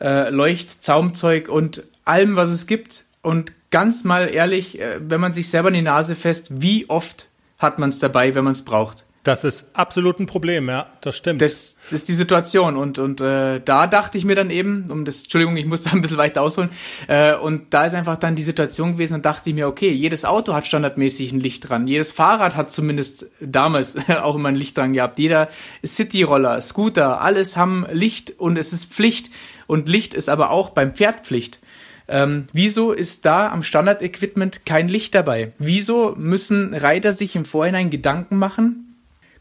äh, Leuchtzaumzeug und allem, was es gibt. Und ganz mal ehrlich, äh, wenn man sich selber in die Nase fest, wie oft hat man es dabei, wenn man es braucht? Das ist absolut ein Problem, ja, das stimmt. Das, das ist die Situation und und äh, da dachte ich mir dann eben, um das, Entschuldigung, ich muss da ein bisschen weiter ausholen, äh, und da ist einfach dann die Situation gewesen, dann dachte ich mir, okay, jedes Auto hat standardmäßig ein Licht dran, jedes Fahrrad hat zumindest damals auch immer ein Licht dran gehabt, jeder City-Roller, Scooter, alles haben Licht und es ist Pflicht und Licht ist aber auch beim Pferd Pflicht. Ähm, wieso ist da am Standard-Equipment kein Licht dabei? Wieso müssen Reiter sich im Vorhinein Gedanken machen,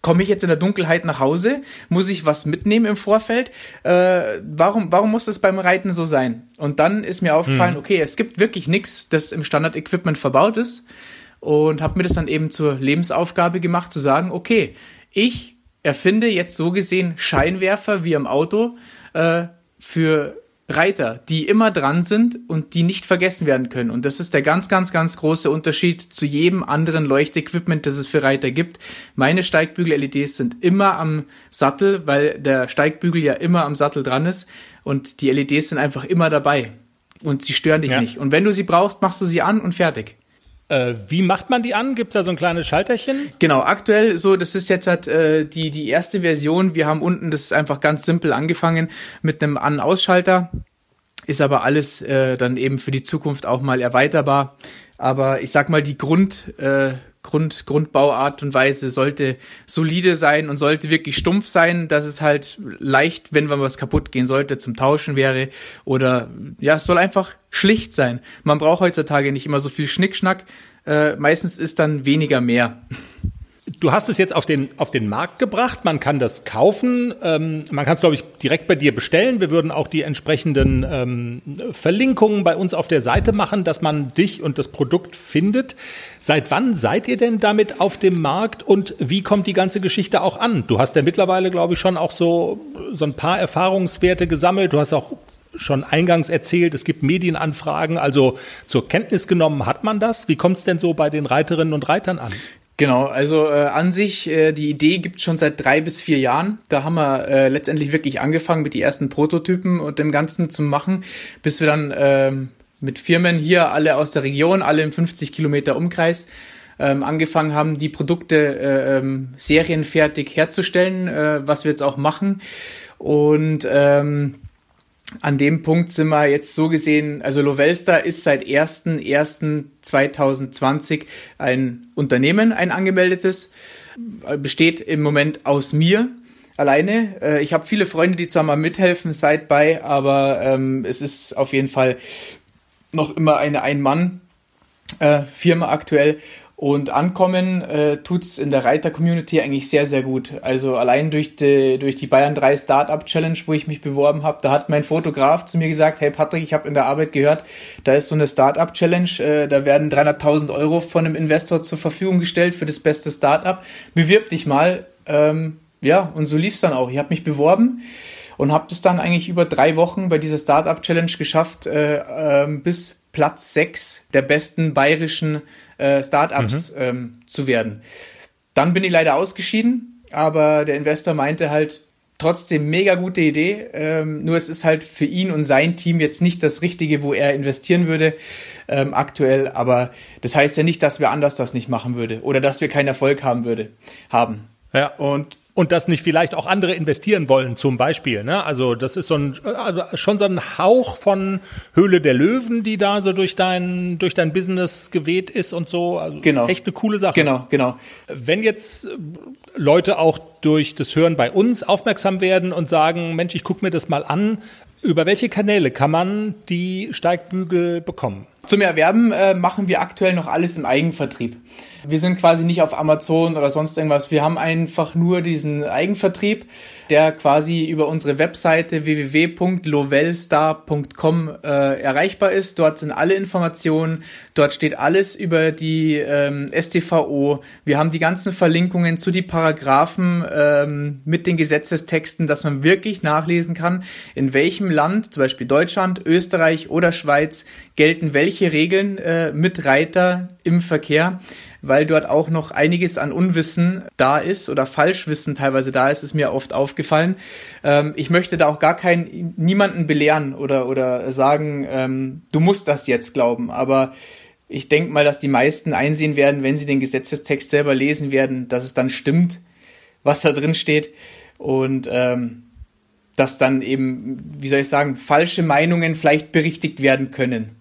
komme ich jetzt in der Dunkelheit nach Hause? Muss ich was mitnehmen im Vorfeld? Äh, warum, warum muss das beim Reiten so sein? Und dann ist mir aufgefallen, mhm. okay, es gibt wirklich nichts, das im Standard-Equipment verbaut ist. Und habe mir das dann eben zur Lebensaufgabe gemacht, zu sagen, okay, ich erfinde jetzt so gesehen Scheinwerfer wie am Auto äh, für Reiter, die immer dran sind und die nicht vergessen werden können. Und das ist der ganz, ganz, ganz große Unterschied zu jedem anderen Leuchtequipment, das es für Reiter gibt. Meine Steigbügel-LEDs sind immer am Sattel, weil der Steigbügel ja immer am Sattel dran ist und die LEDs sind einfach immer dabei und sie stören dich ja. nicht. Und wenn du sie brauchst, machst du sie an und fertig. Äh, wie macht man die an? Gibt es da so ein kleines Schalterchen? Genau, aktuell so, das ist jetzt halt äh, die, die erste Version. Wir haben unten das einfach ganz simpel angefangen mit einem An-Ausschalter. Ist aber alles äh, dann eben für die Zukunft auch mal erweiterbar. Aber ich sag mal, die Grund, äh, Grund, Grundbauart und Weise sollte solide sein und sollte wirklich stumpf sein, dass es halt leicht, wenn was kaputt gehen sollte, zum Tauschen wäre. Oder ja, es soll einfach schlicht sein. Man braucht heutzutage nicht immer so viel Schnickschnack. Äh, meistens ist dann weniger mehr. Du hast es jetzt auf den, auf den Markt gebracht. Man kann das kaufen. Ähm, man kann es, glaube ich, direkt bei dir bestellen. Wir würden auch die entsprechenden ähm, Verlinkungen bei uns auf der Seite machen, dass man dich und das Produkt findet. Seit wann seid ihr denn damit auf dem Markt und wie kommt die ganze Geschichte auch an? Du hast ja mittlerweile, glaube ich, schon auch so, so ein paar Erfahrungswerte gesammelt. Du hast auch schon eingangs erzählt, es gibt Medienanfragen. Also zur Kenntnis genommen hat man das. Wie kommt es denn so bei den Reiterinnen und Reitern an? Genau, also äh, an sich, äh, die Idee gibt schon seit drei bis vier Jahren. Da haben wir äh, letztendlich wirklich angefangen mit die ersten Prototypen und dem Ganzen zu machen, bis wir dann äh, mit Firmen hier alle aus der Region, alle im 50 Kilometer Umkreis, ähm, angefangen haben, die Produkte äh, ähm, serienfertig herzustellen, äh, was wir jetzt auch machen. Und ähm, an dem Punkt sind wir jetzt so gesehen, also Lovelstar ist seit 1.1.2020 ein Unternehmen, ein angemeldetes, besteht im Moment aus mir, alleine. Äh, ich habe viele Freunde, die zwar mal mithelfen, seid bei, aber ähm, es ist auf jeden Fall noch immer eine Ein-Mann-Firma äh, aktuell. Und ankommen äh, tut's in der Reiter-Community eigentlich sehr, sehr gut. Also allein durch die, durch die Bayern 3 Startup Challenge, wo ich mich beworben habe, da hat mein Fotograf zu mir gesagt, hey Patrick, ich habe in der Arbeit gehört, da ist so eine Startup Challenge, äh, da werden 300.000 Euro von einem Investor zur Verfügung gestellt für das beste Startup. Bewirb dich mal. Ähm, ja, und so lief's dann auch. Ich habe mich beworben und habe das dann eigentlich über drei Wochen bei dieser Startup Challenge geschafft, äh, äh, bis Platz 6 der besten bayerischen äh, Startups mhm. ähm, zu werden. Dann bin ich leider ausgeschieden, aber der Investor meinte halt, trotzdem mega gute Idee. Ähm, nur es ist halt für ihn und sein Team jetzt nicht das Richtige, wo er investieren würde ähm, aktuell. Aber das heißt ja nicht, dass wir anders das nicht machen würde oder dass wir keinen Erfolg haben würde haben. Ja. Und und dass nicht vielleicht auch andere investieren wollen, zum Beispiel. Ne? Also das ist so ein, also schon so ein Hauch von Höhle der Löwen, die da so durch dein, durch dein Business geweht ist und so. Also genau. Echt eine coole Sache. Genau, genau. Wenn jetzt Leute auch durch das Hören bei uns aufmerksam werden und sagen, Mensch, ich gucke mir das mal an, über welche Kanäle kann man die Steigbügel bekommen? Zum Erwerben äh, machen wir aktuell noch alles im Eigenvertrieb. Wir sind quasi nicht auf Amazon oder sonst irgendwas. Wir haben einfach nur diesen Eigenvertrieb, der quasi über unsere Webseite www.lovelstar.com äh, erreichbar ist. Dort sind alle Informationen. Dort steht alles über die ähm, STVO. Wir haben die ganzen Verlinkungen zu die Paragraphen ähm, mit den Gesetzestexten, dass man wirklich nachlesen kann, in welchem Land, zum Beispiel Deutschland, Österreich oder Schweiz, gelten welche Regeln äh, mit Reiter im Verkehr weil dort auch noch einiges an Unwissen da ist oder Falschwissen teilweise da ist, ist mir oft aufgefallen. Ähm, ich möchte da auch gar keinen, niemanden belehren oder, oder sagen, ähm, du musst das jetzt glauben, aber ich denke mal, dass die meisten einsehen werden, wenn sie den Gesetzestext selber lesen werden, dass es dann stimmt, was da drin steht und ähm, dass dann eben, wie soll ich sagen, falsche Meinungen vielleicht berichtigt werden können.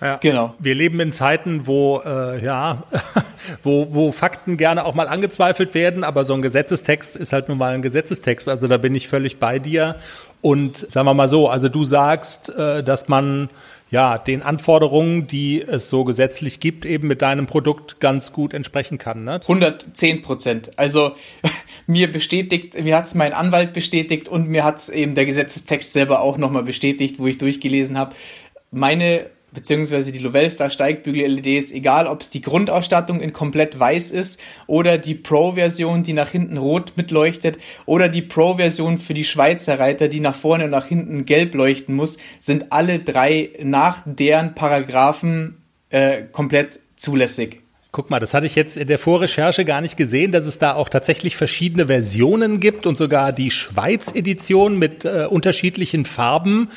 Ja. Genau. Wir leben in Zeiten, wo äh, ja, wo, wo Fakten gerne auch mal angezweifelt werden, aber so ein Gesetzestext ist halt nun mal ein Gesetzestext. Also da bin ich völlig bei dir. Und sagen wir mal so, also du sagst, äh, dass man ja den Anforderungen, die es so gesetzlich gibt, eben mit deinem Produkt ganz gut entsprechen kann. Ne? 110 Prozent. Also mir bestätigt, mir hat es mein Anwalt bestätigt und mir hat es eben der Gesetzestext selber auch nochmal bestätigt, wo ich durchgelesen habe. Meine beziehungsweise die Lovelstar Steigbügel-LEDs, egal ob es die Grundausstattung in komplett weiß ist oder die Pro-Version, die nach hinten rot mitleuchtet oder die Pro-Version für die Schweizer Reiter, die nach vorne und nach hinten gelb leuchten muss, sind alle drei nach deren Paragraphen äh, komplett zulässig. Guck mal, das hatte ich jetzt in der Vorrecherche gar nicht gesehen, dass es da auch tatsächlich verschiedene Versionen gibt und sogar die Schweiz-Edition mit äh, unterschiedlichen Farben.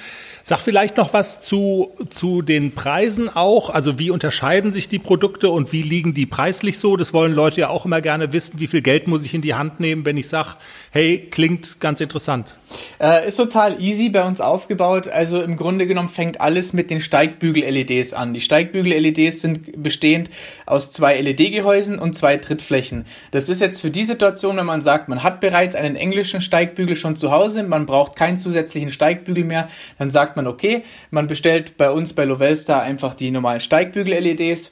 Sag vielleicht noch was zu, zu den Preisen auch. Also wie unterscheiden sich die Produkte und wie liegen die preislich so? Das wollen Leute ja auch immer gerne wissen. Wie viel Geld muss ich in die Hand nehmen, wenn ich sage, hey, klingt ganz interessant? Äh, ist total easy bei uns aufgebaut. Also im Grunde genommen fängt alles mit den Steigbügel-LEDs an. Die Steigbügel-LEDs sind bestehend aus zwei LED-Gehäusen und zwei Trittflächen. Das ist jetzt für die Situation, wenn man sagt, man hat bereits einen englischen Steigbügel schon zu Hause, man braucht keinen zusätzlichen Steigbügel mehr, dann sagt sagt man, okay, man bestellt bei uns bei Lovelstar einfach die normalen Steigbügel-LEDs.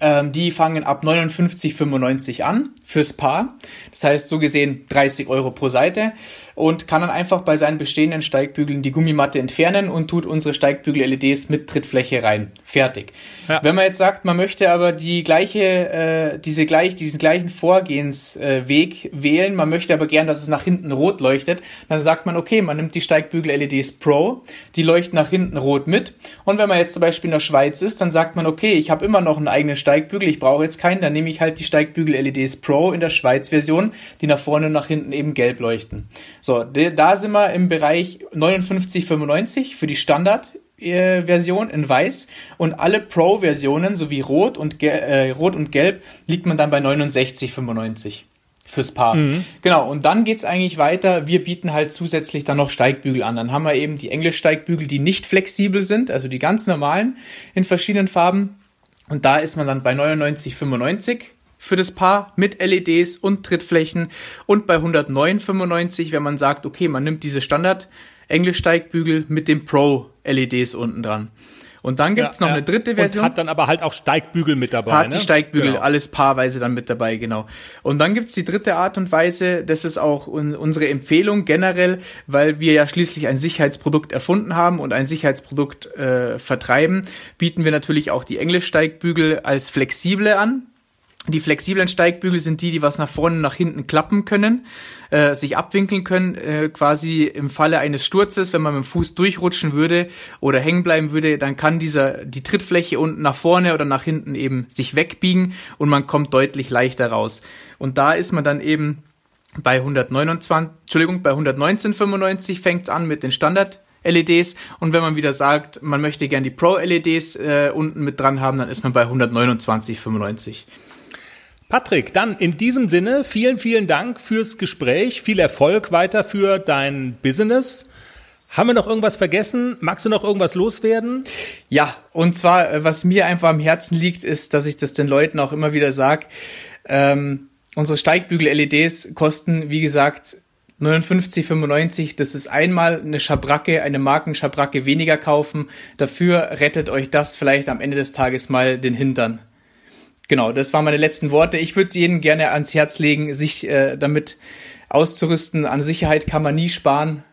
Ähm, die fangen ab 59,95 an fürs Paar. Das heißt, so gesehen 30 Euro pro Seite und kann dann einfach bei seinen bestehenden Steigbügeln die Gummimatte entfernen und tut unsere Steigbügel-LEDs mit Trittfläche rein. Fertig. Ja. Wenn man jetzt sagt, man möchte aber die gleiche, äh, diese gleich, diesen gleichen Vorgehensweg äh, wählen, man möchte aber gern, dass es nach hinten rot leuchtet, dann sagt man, okay, man nimmt die Steigbügel-LEDs Pro, die leuchten nach hinten rot mit. Und wenn man jetzt zum Beispiel in der Schweiz ist, dann sagt man, okay, ich habe immer noch einen eigenen Steigbügel, ich brauche jetzt keinen, dann nehme ich halt die Steigbügel-LEDs Pro in der Schweiz-Version, die nach vorne und nach hinten eben gelb leuchten. So, da sind wir im Bereich 59,95 für die Standard-Version in weiß und alle Pro-Versionen sowie Rot und, äh, Rot und Gelb liegt man dann bei 69,95 fürs Paar. Mhm. Genau, und dann geht's eigentlich weiter. Wir bieten halt zusätzlich dann noch Steigbügel an. Dann haben wir eben die Englisch-Steigbügel, die nicht flexibel sind, also die ganz normalen in verschiedenen Farben. Und da ist man dann bei 99,95 für das Paar mit LEDs und Trittflächen und bei 109,95, wenn man sagt, okay, man nimmt diese Standard Englisch-Steigbügel mit dem Pro-LEDs unten dran. Und dann gibt's ja, noch eine dritte Version. Und hat dann aber halt auch Steigbügel mit dabei. Hat ne? die Steigbügel, genau. alles paarweise dann mit dabei, genau. Und dann gibt's die dritte Art und Weise, das ist auch unsere Empfehlung generell, weil wir ja schließlich ein Sicherheitsprodukt erfunden haben und ein Sicherheitsprodukt äh, vertreiben, bieten wir natürlich auch die Englisch-Steigbügel als flexible an. Die flexiblen Steigbügel sind die, die was nach vorne und nach hinten klappen können, äh, sich abwinkeln können, äh, quasi im Falle eines Sturzes, wenn man mit dem Fuß durchrutschen würde oder hängen bleiben würde, dann kann dieser die Trittfläche unten nach vorne oder nach hinten eben sich wegbiegen und man kommt deutlich leichter raus. Und da ist man dann eben bei 129, Entschuldigung, bei 119,95 fängt's an mit den Standard LEDs und wenn man wieder sagt, man möchte gern die Pro LEDs äh, unten mit dran haben, dann ist man bei 129,95. Patrick, dann in diesem Sinne vielen, vielen Dank fürs Gespräch. Viel Erfolg weiter für dein Business. Haben wir noch irgendwas vergessen? Magst du noch irgendwas loswerden? Ja, und zwar, äh, was mir einfach am Herzen liegt, ist, dass ich das den Leuten auch immer wieder sage. Ähm, unsere Steigbügel-LEDs kosten, wie gesagt, 59,95. Das ist einmal eine Schabracke, eine Markenschabracke weniger kaufen. Dafür rettet euch das vielleicht am Ende des Tages mal den Hintern genau, das waren meine letzten Worte. Ich würde es jedem gerne ans Herz legen, sich äh, damit auszurüsten. An Sicherheit kann man nie sparen.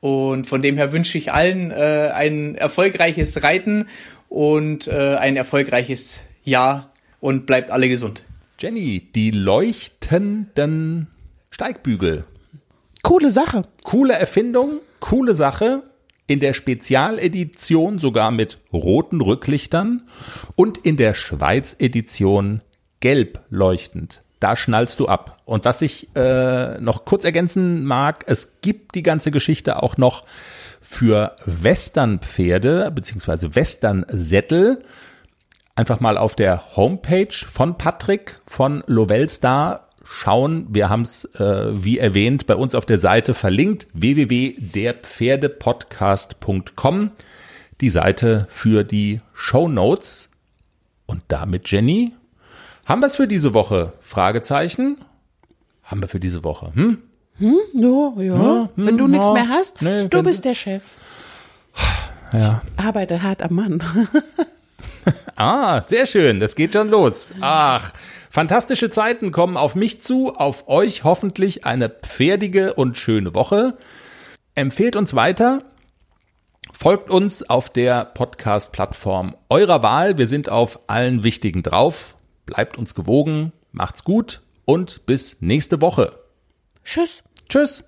Und von dem her wünsche ich allen äh, ein erfolgreiches Reiten und äh, ein erfolgreiches Jahr und bleibt alle gesund. Jenny, die leuchtenden Steigbügel. Coole Sache. Coole Erfindung, coole Sache in der Spezialedition sogar mit roten Rücklichtern und in der Schweiz-Edition gelb leuchtend. Da schnallst du ab. Und was ich äh, noch kurz ergänzen mag, es gibt die ganze Geschichte auch noch für Westernpferde bzw. Westernsättel. Einfach mal auf der Homepage von Patrick von Lovelstar schauen. Wir haben es, äh, wie erwähnt, bei uns auf der Seite verlinkt, www.derpferdepodcast.com, die Seite für die Show Notes. Und damit, Jenny, haben wir es für diese Woche? Fragezeichen? Haben wir für diese Woche? Hm? Hm, ja, ja. ja hm, wenn du nichts mehr hast, nee, du bist der Chef. Ja. Arbeite hart am Mann. ah, sehr schön. Das geht schon los. Ach, Fantastische Zeiten kommen auf mich zu, auf euch hoffentlich eine pferdige und schöne Woche. Empfehlt uns weiter. Folgt uns auf der Podcast-Plattform eurer Wahl. Wir sind auf allen wichtigen drauf. Bleibt uns gewogen, macht's gut und bis nächste Woche. Tschüss. Tschüss.